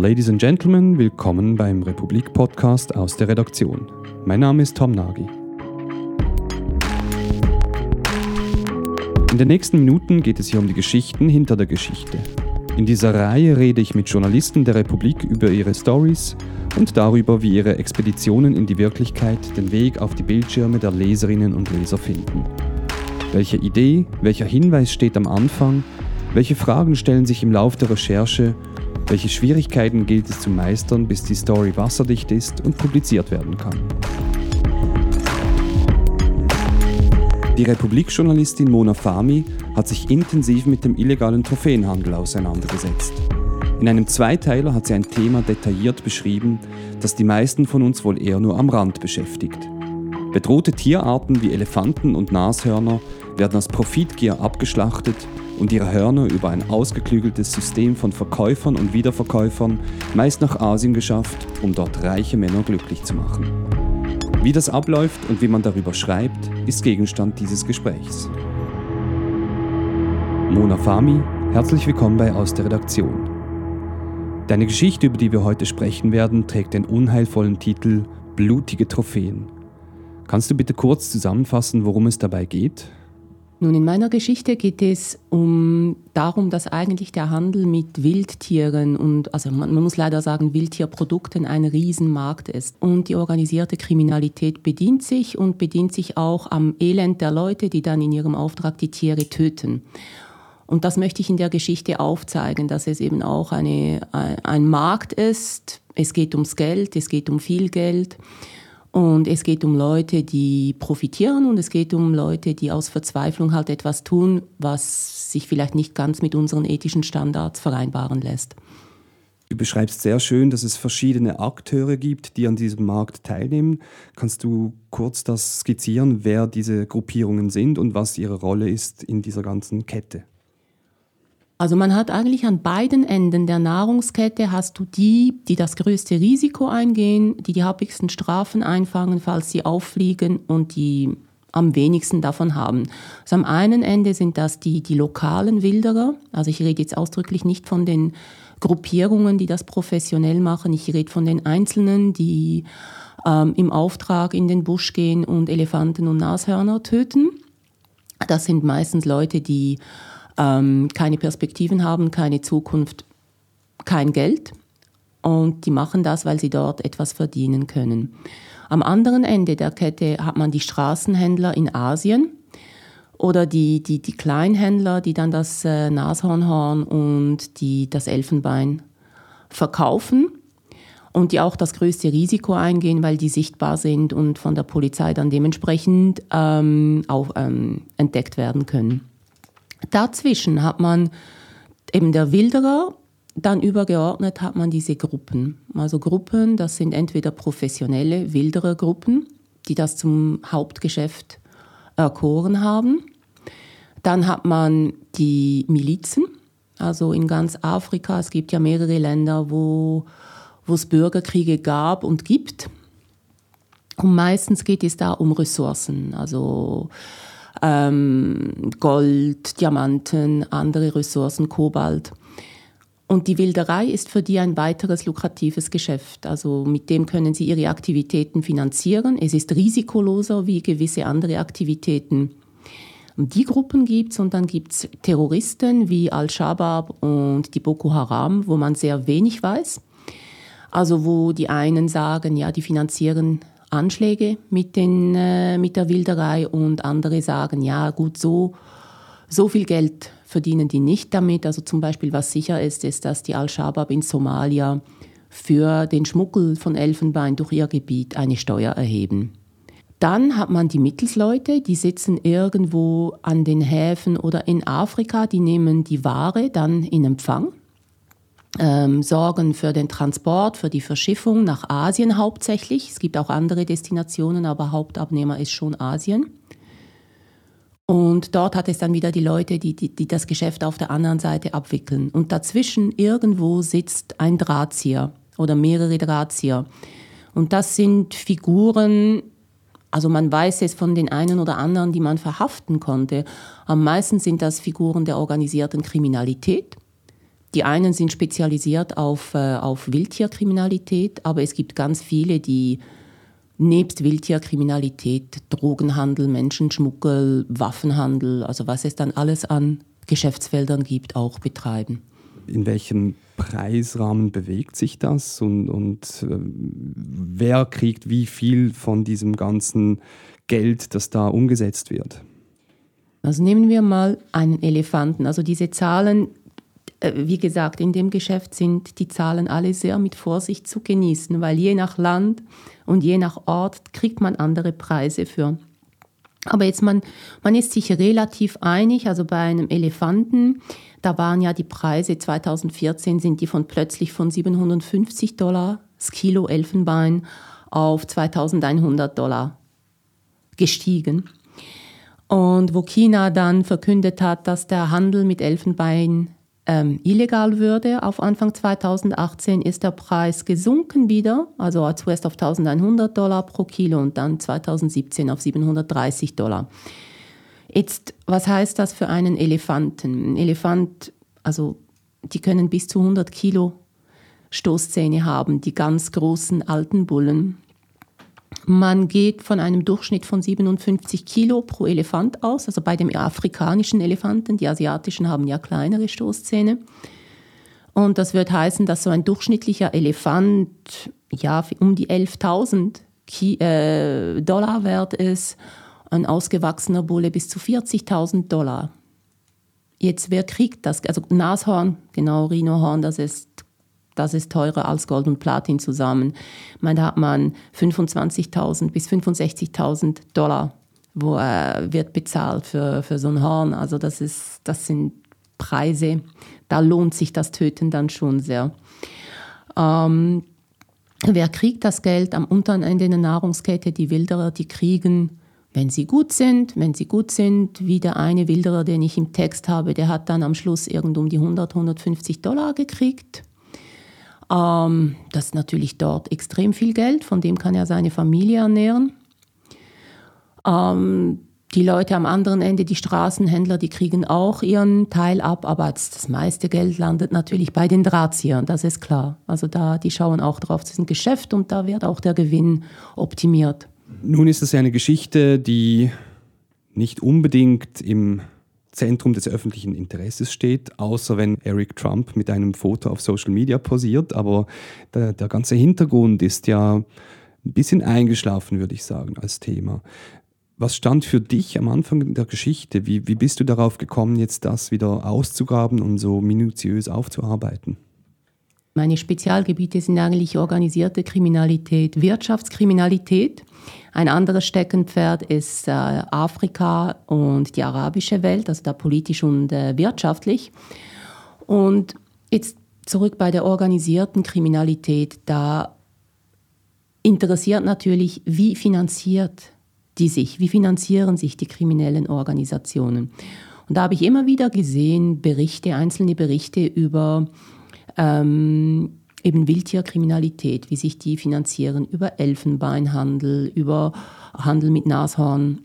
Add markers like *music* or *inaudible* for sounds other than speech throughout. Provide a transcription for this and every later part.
Ladies and Gentlemen, willkommen beim Republik Podcast aus der Redaktion. Mein Name ist Tom Nagy. In den nächsten Minuten geht es hier um die Geschichten hinter der Geschichte. In dieser Reihe rede ich mit Journalisten der Republik über ihre Stories und darüber, wie ihre Expeditionen in die Wirklichkeit den Weg auf die Bildschirme der Leserinnen und Leser finden. Welche Idee, welcher Hinweis steht am Anfang, welche Fragen stellen sich im Lauf der Recherche, welche Schwierigkeiten gilt es zu meistern, bis die Story wasserdicht ist und publiziert werden kann. Die Republikjournalistin Mona Fami hat sich intensiv mit dem illegalen Trophäenhandel auseinandergesetzt. In einem Zweiteiler hat sie ein Thema detailliert beschrieben, das die meisten von uns wohl eher nur am Rand beschäftigt. Bedrohte Tierarten wie Elefanten und Nashörner werden aus Profitgier abgeschlachtet und ihre Hörner über ein ausgeklügeltes System von Verkäufern und Wiederverkäufern meist nach Asien geschafft, um dort reiche Männer glücklich zu machen. Wie das abläuft und wie man darüber schreibt, ist Gegenstand dieses Gesprächs. Mona Fami, herzlich willkommen bei Aus der Redaktion. Deine Geschichte, über die wir heute sprechen werden, trägt den unheilvollen Titel Blutige Trophäen. Kannst du bitte kurz zusammenfassen, worum es dabei geht? Nun, in meiner Geschichte geht es um darum, dass eigentlich der Handel mit Wildtieren und, also man, man, muss leider sagen, Wildtierprodukten ein Riesenmarkt ist. Und die organisierte Kriminalität bedient sich und bedient sich auch am Elend der Leute, die dann in ihrem Auftrag die Tiere töten. Und das möchte ich in der Geschichte aufzeigen, dass es eben auch eine, ein Markt ist. Es geht ums Geld, es geht um viel Geld. Und es geht um Leute, die profitieren und es geht um Leute, die aus Verzweiflung halt etwas tun, was sich vielleicht nicht ganz mit unseren ethischen Standards vereinbaren lässt. Du beschreibst sehr schön, dass es verschiedene Akteure gibt, die an diesem Markt teilnehmen. Kannst du kurz das skizzieren, wer diese Gruppierungen sind und was ihre Rolle ist in dieser ganzen Kette? Also man hat eigentlich an beiden Enden der Nahrungskette hast du die, die das größte Risiko eingehen, die die häufigsten Strafen einfangen, falls sie auffliegen und die am wenigsten davon haben. Also am einen Ende sind das die, die lokalen Wilderer. Also ich rede jetzt ausdrücklich nicht von den Gruppierungen, die das professionell machen. Ich rede von den Einzelnen, die ähm, im Auftrag in den Busch gehen und Elefanten und Nashörner töten. Das sind meistens Leute, die ähm, keine Perspektiven haben, keine Zukunft, kein Geld. Und die machen das, weil sie dort etwas verdienen können. Am anderen Ende der Kette hat man die Straßenhändler in Asien oder die, die, die Kleinhändler, die dann das äh, Nashornhorn und die, das Elfenbein verkaufen und die auch das größte Risiko eingehen, weil die sichtbar sind und von der Polizei dann dementsprechend ähm, auch ähm, entdeckt werden können. Dazwischen hat man eben der Wilderer, dann übergeordnet hat man diese Gruppen. Also Gruppen, das sind entweder professionelle Wilderergruppen, die das zum Hauptgeschäft erkoren haben. Dann hat man die Milizen, also in ganz Afrika. Es gibt ja mehrere Länder, wo, wo es Bürgerkriege gab und gibt. Und meistens geht es da um Ressourcen, also ähm, Gold, Diamanten, andere Ressourcen, Kobalt. Und die Wilderei ist für die ein weiteres lukratives Geschäft. Also mit dem können sie ihre Aktivitäten finanzieren. Es ist risikoloser wie gewisse andere Aktivitäten. Die Gruppen gibt es und dann gibt es Terroristen wie Al-Shabaab und die Boko Haram, wo man sehr wenig weiß. Also wo die einen sagen, ja, die finanzieren Anschläge mit, den, äh, mit der Wilderei und andere sagen, ja gut, so, so viel Geld verdienen die nicht damit. Also zum Beispiel, was sicher ist, ist, dass die Al-Shabaab in Somalia für den Schmuggel von Elfenbein durch ihr Gebiet eine Steuer erheben. Dann hat man die Mittelsleute, die sitzen irgendwo an den Häfen oder in Afrika, die nehmen die Ware dann in Empfang ähm, sorgen für den Transport, für die Verschiffung nach Asien hauptsächlich. Es gibt auch andere Destinationen, aber Hauptabnehmer ist schon Asien. Und dort hat es dann wieder die Leute, die, die, die das Geschäft auf der anderen Seite abwickeln. Und dazwischen irgendwo sitzt ein Drahtzieher oder mehrere Drahtzieher. Und das sind Figuren, also man weiß es von den einen oder anderen, die man verhaften konnte. Am meisten sind das Figuren der organisierten Kriminalität die einen sind spezialisiert auf, äh, auf Wildtierkriminalität, aber es gibt ganz viele, die nebst Wildtierkriminalität, Drogenhandel, Menschenschmuggel, Waffenhandel, also was es dann alles an Geschäftsfeldern gibt, auch betreiben. In welchem Preisrahmen bewegt sich das und, und äh, wer kriegt wie viel von diesem ganzen Geld, das da umgesetzt wird? Also nehmen wir mal einen Elefanten. Also diese Zahlen, wie gesagt, in dem Geschäft sind die Zahlen alle sehr mit Vorsicht zu genießen, weil je nach Land und je nach Ort kriegt man andere Preise für. Aber jetzt man, man ist sich relativ einig, also bei einem Elefanten, da waren ja die Preise 2014 sind die von plötzlich von 750 Dollar das Kilo Elfenbein auf 2100 Dollar gestiegen. Und wo China dann verkündet hat, dass der Handel mit Elfenbein ähm, illegal würde, auf Anfang 2018 ist der Preis gesunken wieder, also zuerst auf 1100 Dollar pro Kilo und dann 2017 auf 730 Dollar. Jetzt, was heißt das für einen Elefanten? Ein Elefant, also die können bis zu 100 Kilo Stoßzähne haben, die ganz großen alten Bullen. Man geht von einem Durchschnitt von 57 Kilo pro Elefant aus, also bei dem afrikanischen Elefanten. Die asiatischen haben ja kleinere Stoßzähne. Und das wird heißen, dass so ein durchschnittlicher Elefant ja um die 11.000 äh, Dollar wert ist, ein ausgewachsener Bulle bis zu 40.000 Dollar. Jetzt, wer kriegt das? Also Nashorn, genau, Rhinohorn, das ist das ist teurer als Gold und Platin zusammen. Da hat man 25.000 bis 65.000 Dollar, wo äh, wird bezahlt für, für so ein Horn. Also das, ist, das sind Preise, da lohnt sich das Töten dann schon sehr. Ähm, wer kriegt das Geld am unteren Ende der Nahrungskette? Die Wilderer, die kriegen wenn sie gut sind, wenn sie gut sind, wie der eine Wilderer, den ich im Text habe, der hat dann am Schluss irgend um die 100, 150 Dollar gekriegt. Ähm, das ist natürlich dort extrem viel Geld, von dem kann er seine Familie ernähren. Ähm, die Leute am anderen Ende, die Straßenhändler, die kriegen auch ihren Teil ab, aber das meiste Geld landet natürlich bei den Drahtziehern, das ist klar. Also da, die schauen auch drauf, das ist ein Geschäft und da wird auch der Gewinn optimiert. Nun ist es ja eine Geschichte, die nicht unbedingt im Zentrum des öffentlichen Interesses steht, außer wenn Eric Trump mit einem Foto auf Social Media posiert. Aber der, der ganze Hintergrund ist ja ein bisschen eingeschlafen, würde ich sagen, als Thema. Was stand für dich am Anfang der Geschichte? Wie, wie bist du darauf gekommen, jetzt das wieder auszugraben und so minutiös aufzuarbeiten? Meine Spezialgebiete sind eigentlich organisierte Kriminalität, Wirtschaftskriminalität. Ein anderes Steckenpferd ist äh, Afrika und die arabische Welt, also da politisch und äh, wirtschaftlich. Und jetzt zurück bei der organisierten Kriminalität, da interessiert natürlich, wie finanziert die sich, wie finanzieren sich die kriminellen Organisationen. Und da habe ich immer wieder gesehen, Berichte, einzelne Berichte über ähm, eben Wildtierkriminalität, wie sich die finanzieren über Elfenbeinhandel, über Handel mit Nashorn.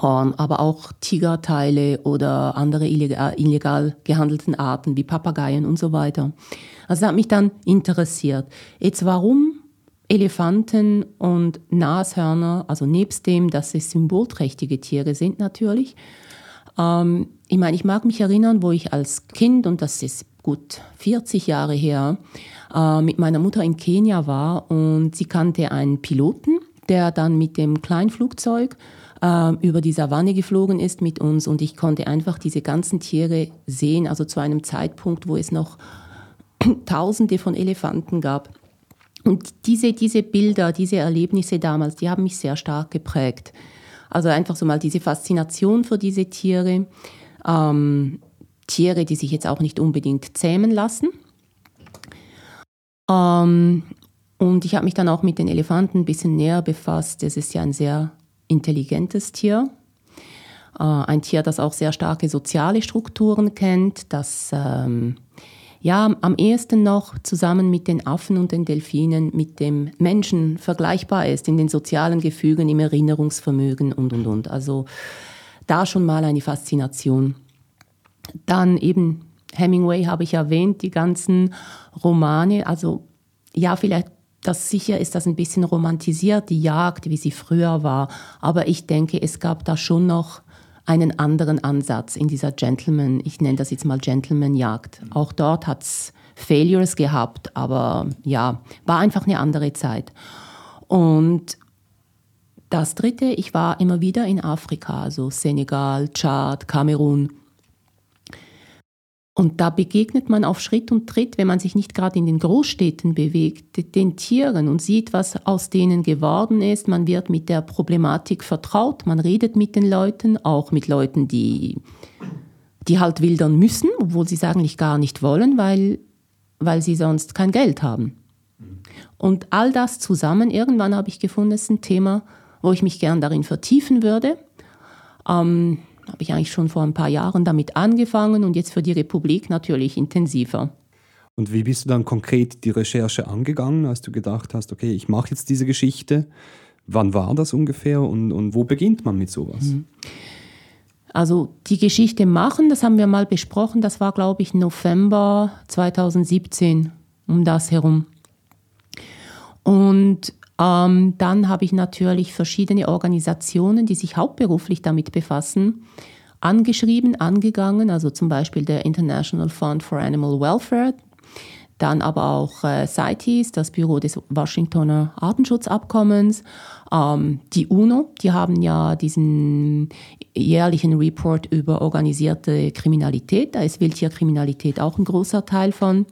Horn, aber auch Tigerteile oder andere illegal, illegal gehandelten Arten wie Papageien und so weiter. Also das hat mich dann interessiert. Jetzt warum Elefanten und Nashörner, also nebst dem, dass sie symbolträchtige Tiere sind natürlich. Ähm, ich meine, ich mag mich erinnern, wo ich als Kind, und das ist gut 40 Jahre her, äh, mit meiner Mutter in Kenia war und sie kannte einen Piloten, der dann mit dem Kleinflugzeug äh, über die Savanne geflogen ist mit uns und ich konnte einfach diese ganzen Tiere sehen, also zu einem Zeitpunkt, wo es noch *clears throat* Tausende von Elefanten gab. Und diese, diese Bilder, diese Erlebnisse damals, die haben mich sehr stark geprägt. Also einfach so mal diese Faszination für diese Tiere. Ähm, Tiere, die sich jetzt auch nicht unbedingt zähmen lassen. Ähm, und ich habe mich dann auch mit den Elefanten ein bisschen näher befasst. Es ist ja ein sehr intelligentes Tier. Äh, ein Tier, das auch sehr starke soziale Strukturen kennt, das ähm, ja am ehesten noch zusammen mit den Affen und den Delfinen mit dem Menschen vergleichbar ist in den sozialen Gefügen, im Erinnerungsvermögen und und und. Also da schon mal eine Faszination. Dann eben Hemingway habe ich erwähnt, die ganzen Romane. Also ja, vielleicht das sicher ist das ein bisschen romantisiert, die Jagd, wie sie früher war. Aber ich denke, es gab da schon noch einen anderen Ansatz in dieser Gentleman, ich nenne das jetzt mal Gentleman-Jagd. Auch dort hat es Failures gehabt, aber ja, war einfach eine andere Zeit. Und das Dritte, ich war immer wieder in Afrika, also Senegal, Tschad, Kamerun. Und da begegnet man auf Schritt und Tritt, wenn man sich nicht gerade in den Großstädten bewegt, den Tieren und sieht, was aus denen geworden ist. Man wird mit der Problematik vertraut, man redet mit den Leuten, auch mit Leuten, die, die halt wildern müssen, obwohl sie es eigentlich gar nicht wollen, weil, weil sie sonst kein Geld haben. Und all das zusammen, irgendwann habe ich gefunden, ist ein Thema, wo ich mich gern darin vertiefen würde. Ähm, habe ich eigentlich schon vor ein paar Jahren damit angefangen und jetzt für die Republik natürlich intensiver. Und wie bist du dann konkret die Recherche angegangen, als du gedacht hast, okay, ich mache jetzt diese Geschichte? Wann war das ungefähr und, und wo beginnt man mit sowas? Mhm. Also die Geschichte machen, das haben wir mal besprochen, das war, glaube ich, November 2017 um das herum. Und ähm, dann habe ich natürlich verschiedene Organisationen, die sich hauptberuflich damit befassen, angeschrieben, angegangen, also zum Beispiel der International Fund for Animal Welfare, dann aber auch äh, CITES, das Büro des Washingtoner Artenschutzabkommens, ähm, die UNO, die haben ja diesen jährlichen Report über organisierte Kriminalität, da ist Wildtierkriminalität auch ein großer Teil von.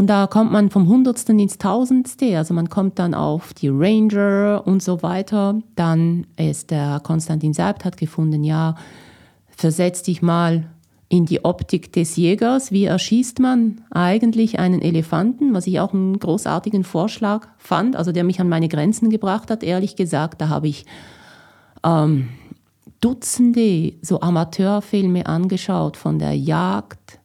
Und da kommt man vom Hundertsten ins Tausendste. Also man kommt dann auf die Ranger und so weiter. Dann ist der Konstantin Seibt hat gefunden, ja, versetz dich mal in die Optik des Jägers. Wie erschießt man eigentlich einen Elefanten? Was ich auch einen großartigen Vorschlag fand, also der mich an meine Grenzen gebracht hat, ehrlich gesagt. Da habe ich ähm, Dutzende so Amateurfilme angeschaut von der Jagd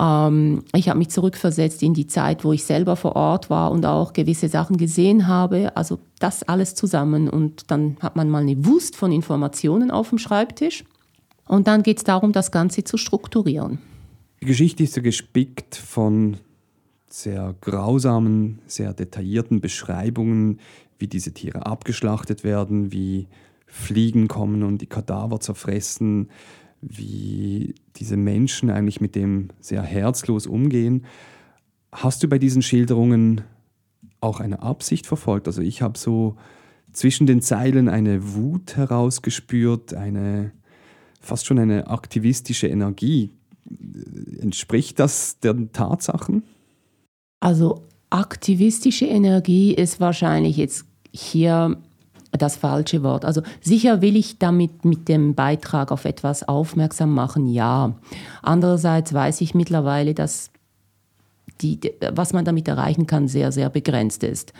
ähm, ich habe mich zurückversetzt in die Zeit, wo ich selber vor Ort war und auch gewisse Sachen gesehen habe. Also das alles zusammen. Und dann hat man mal eine Wust von Informationen auf dem Schreibtisch. Und dann geht es darum, das Ganze zu strukturieren. Die Geschichte ist ja gespickt von sehr grausamen, sehr detaillierten Beschreibungen, wie diese Tiere abgeschlachtet werden, wie Fliegen kommen und die Kadaver zerfressen, wie diese Menschen eigentlich mit dem sehr herzlos umgehen. Hast du bei diesen Schilderungen auch eine Absicht verfolgt? Also ich habe so zwischen den Zeilen eine Wut herausgespürt, eine fast schon eine aktivistische Energie. Entspricht das den Tatsachen? Also aktivistische Energie ist wahrscheinlich jetzt hier das falsche Wort. Also sicher will ich damit mit dem Beitrag auf etwas aufmerksam machen, ja. Andererseits weiß ich mittlerweile, dass die, was man damit erreichen kann, sehr, sehr begrenzt ist.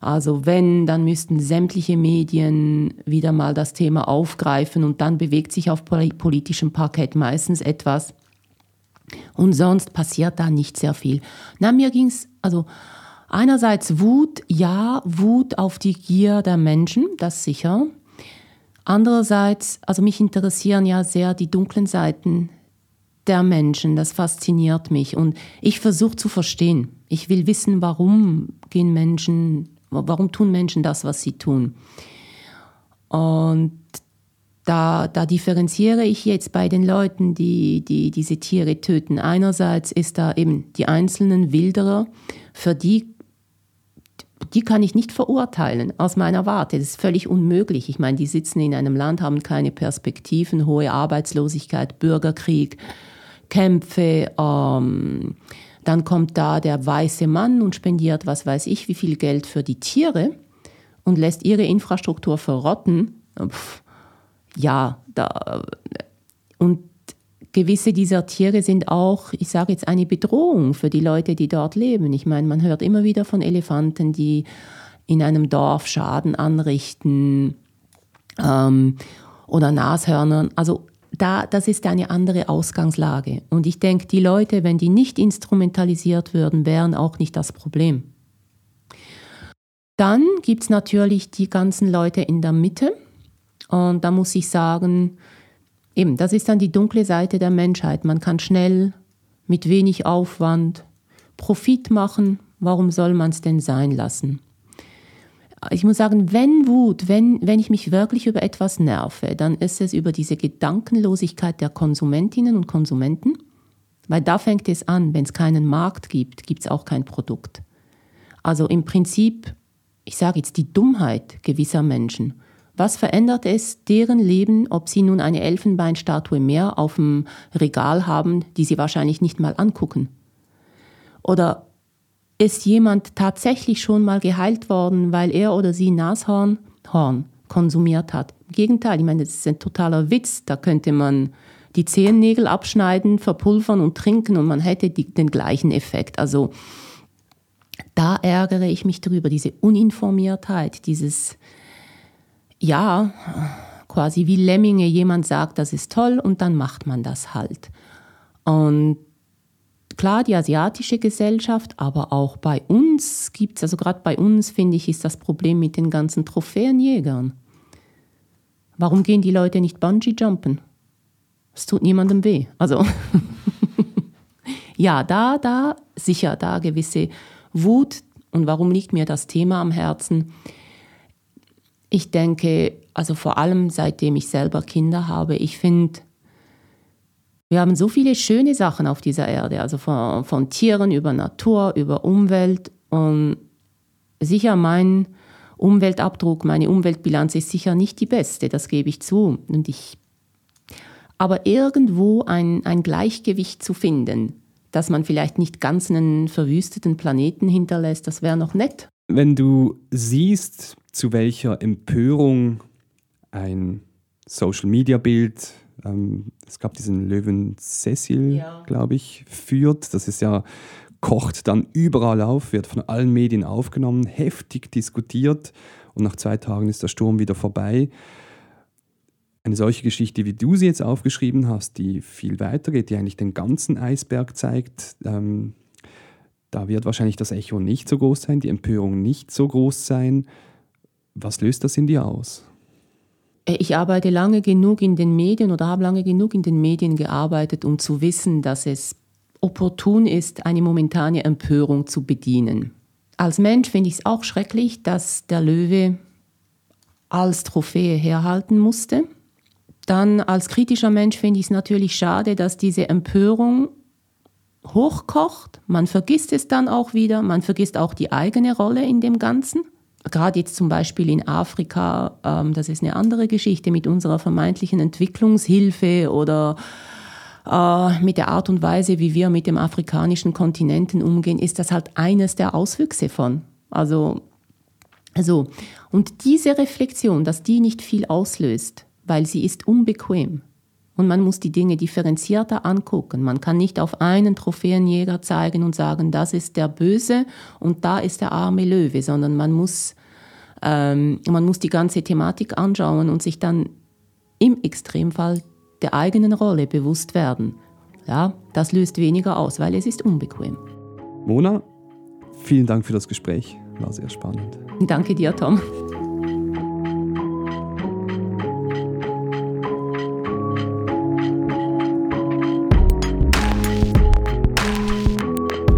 Also wenn, dann müssten sämtliche Medien wieder mal das Thema aufgreifen und dann bewegt sich auf politischem Parkett meistens etwas. Und sonst passiert da nicht sehr viel. Na, mir ging es, also Einerseits Wut, ja, Wut auf die Gier der Menschen, das sicher. Andererseits, also mich interessieren ja sehr die dunklen Seiten der Menschen, das fasziniert mich und ich versuche zu verstehen. Ich will wissen, warum gehen Menschen, warum tun Menschen das, was sie tun. Und da, da differenziere ich jetzt bei den Leuten, die, die diese Tiere töten. Einerseits ist da eben die einzelnen Wilderer, für die die kann ich nicht verurteilen aus meiner Warte. Das ist völlig unmöglich. Ich meine, die sitzen in einem Land, haben keine Perspektiven, hohe Arbeitslosigkeit, Bürgerkrieg, Kämpfe. Ähm, dann kommt da der weiße Mann und spendiert, was weiß ich, wie viel Geld für die Tiere und lässt ihre Infrastruktur verrotten. Pff, ja, da, und gewisse dieser Tiere sind auch, ich sage jetzt, eine Bedrohung für die Leute, die dort leben. Ich meine, man hört immer wieder von Elefanten, die in einem Dorf Schaden anrichten ähm, oder Nashörnern. Also da, das ist eine andere Ausgangslage. Und ich denke, die Leute, wenn die nicht instrumentalisiert würden, wären auch nicht das Problem. Dann gibt es natürlich die ganzen Leute in der Mitte. Und da muss ich sagen, eben, das ist dann die dunkle Seite der Menschheit. Man kann schnell, mit wenig Aufwand, Profit machen. Warum soll man es denn sein lassen? Ich muss sagen, wenn Wut, wenn, wenn ich mich wirklich über etwas nerve, dann ist es über diese Gedankenlosigkeit der Konsumentinnen und Konsumenten. Weil da fängt es an, wenn es keinen Markt gibt, gibt es auch kein Produkt. Also im Prinzip, ich sage jetzt die Dummheit gewisser Menschen. Was verändert es deren Leben, ob sie nun eine Elfenbeinstatue mehr auf dem Regal haben, die sie wahrscheinlich nicht mal angucken? Oder ist jemand tatsächlich schon mal geheilt worden, weil er oder sie Nashorn Horn konsumiert hat? Im Gegenteil, ich meine, das ist ein totaler Witz. Da könnte man die Zehennägel abschneiden, verpulvern und trinken und man hätte die, den gleichen Effekt. Also da ärgere ich mich drüber, diese Uninformiertheit, dieses, ja, quasi wie Lemminge, jemand sagt, das ist toll und dann macht man das halt. Und klar, die asiatische Gesellschaft, aber auch bei uns gibt es, also gerade bei uns finde ich, ist das Problem mit den ganzen Trophäenjägern. Warum gehen die Leute nicht Bungee-Jumpen? Es tut niemandem weh. Also *laughs* ja, da, da, sicher, da gewisse Wut. Und warum liegt mir das Thema am Herzen? Ich denke, also vor allem seitdem ich selber Kinder habe, ich finde, wir haben so viele schöne Sachen auf dieser Erde, also von, von Tieren über Natur, über Umwelt. Und sicher mein Umweltabdruck, meine Umweltbilanz ist sicher nicht die beste, das gebe ich zu. Und ich aber irgendwo ein, ein Gleichgewicht zu finden, dass man vielleicht nicht ganz einen verwüsteten Planeten hinterlässt, das wäre noch nett. Wenn du siehst, zu welcher Empörung ein Social-Media-Bild, ähm, es gab diesen Löwen Cecil, ja. glaube ich, führt, das ist ja kocht dann überall auf, wird von allen Medien aufgenommen, heftig diskutiert und nach zwei Tagen ist der Sturm wieder vorbei eine solche Geschichte, wie du sie jetzt aufgeschrieben hast, die viel weiter geht, die eigentlich den ganzen Eisberg zeigt, ähm, da wird wahrscheinlich das Echo nicht so groß sein, die Empörung nicht so groß sein. Was löst das in dir aus? Ich arbeite lange genug in den Medien oder habe lange genug in den Medien gearbeitet, um zu wissen, dass es opportun ist, eine momentane Empörung zu bedienen. Als Mensch finde ich es auch schrecklich, dass der Löwe als Trophäe herhalten musste. Dann als kritischer Mensch finde ich es natürlich schade, dass diese Empörung hochkocht. Man vergisst es dann auch wieder. Man vergisst auch die eigene Rolle in dem Ganzen. Gerade jetzt zum Beispiel in Afrika, ähm, das ist eine andere Geschichte mit unserer vermeintlichen Entwicklungshilfe oder äh, mit der Art und Weise, wie wir mit dem afrikanischen Kontinenten umgehen, ist das halt eines der Auswüchse von. Also, also, und diese Reflexion, dass die nicht viel auslöst, weil sie ist unbequem. Und man muss die Dinge differenzierter angucken. Man kann nicht auf einen Trophäenjäger zeigen und sagen, das ist der Böse und da ist der arme Löwe, sondern man muss, ähm, man muss die ganze Thematik anschauen und sich dann im Extremfall der eigenen Rolle bewusst werden. Ja, das löst weniger aus, weil es ist unbequem. Mona, vielen Dank für das Gespräch. War sehr spannend. Danke dir, Tom.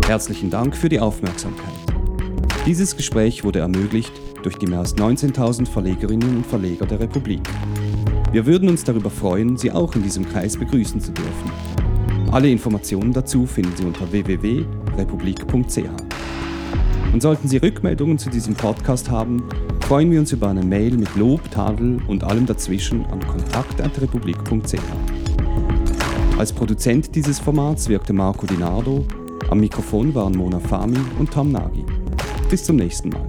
Herzlichen Dank für die Aufmerksamkeit. Dieses Gespräch wurde ermöglicht durch die mehr als 19.000 Verlegerinnen und Verleger der Republik. Wir würden uns darüber freuen, Sie auch in diesem Kreis begrüßen zu dürfen. Alle Informationen dazu finden Sie unter www.republik.ch. Und sollten Sie Rückmeldungen zu diesem Podcast haben, freuen wir uns über eine Mail mit Lob, Tadel und allem dazwischen an kontakt.republik.ch. Als Produzent dieses Formats wirkte Marco Dinardo am Mikrofon waren Mona Fami und Tom Nagy. Bis zum nächsten Mal.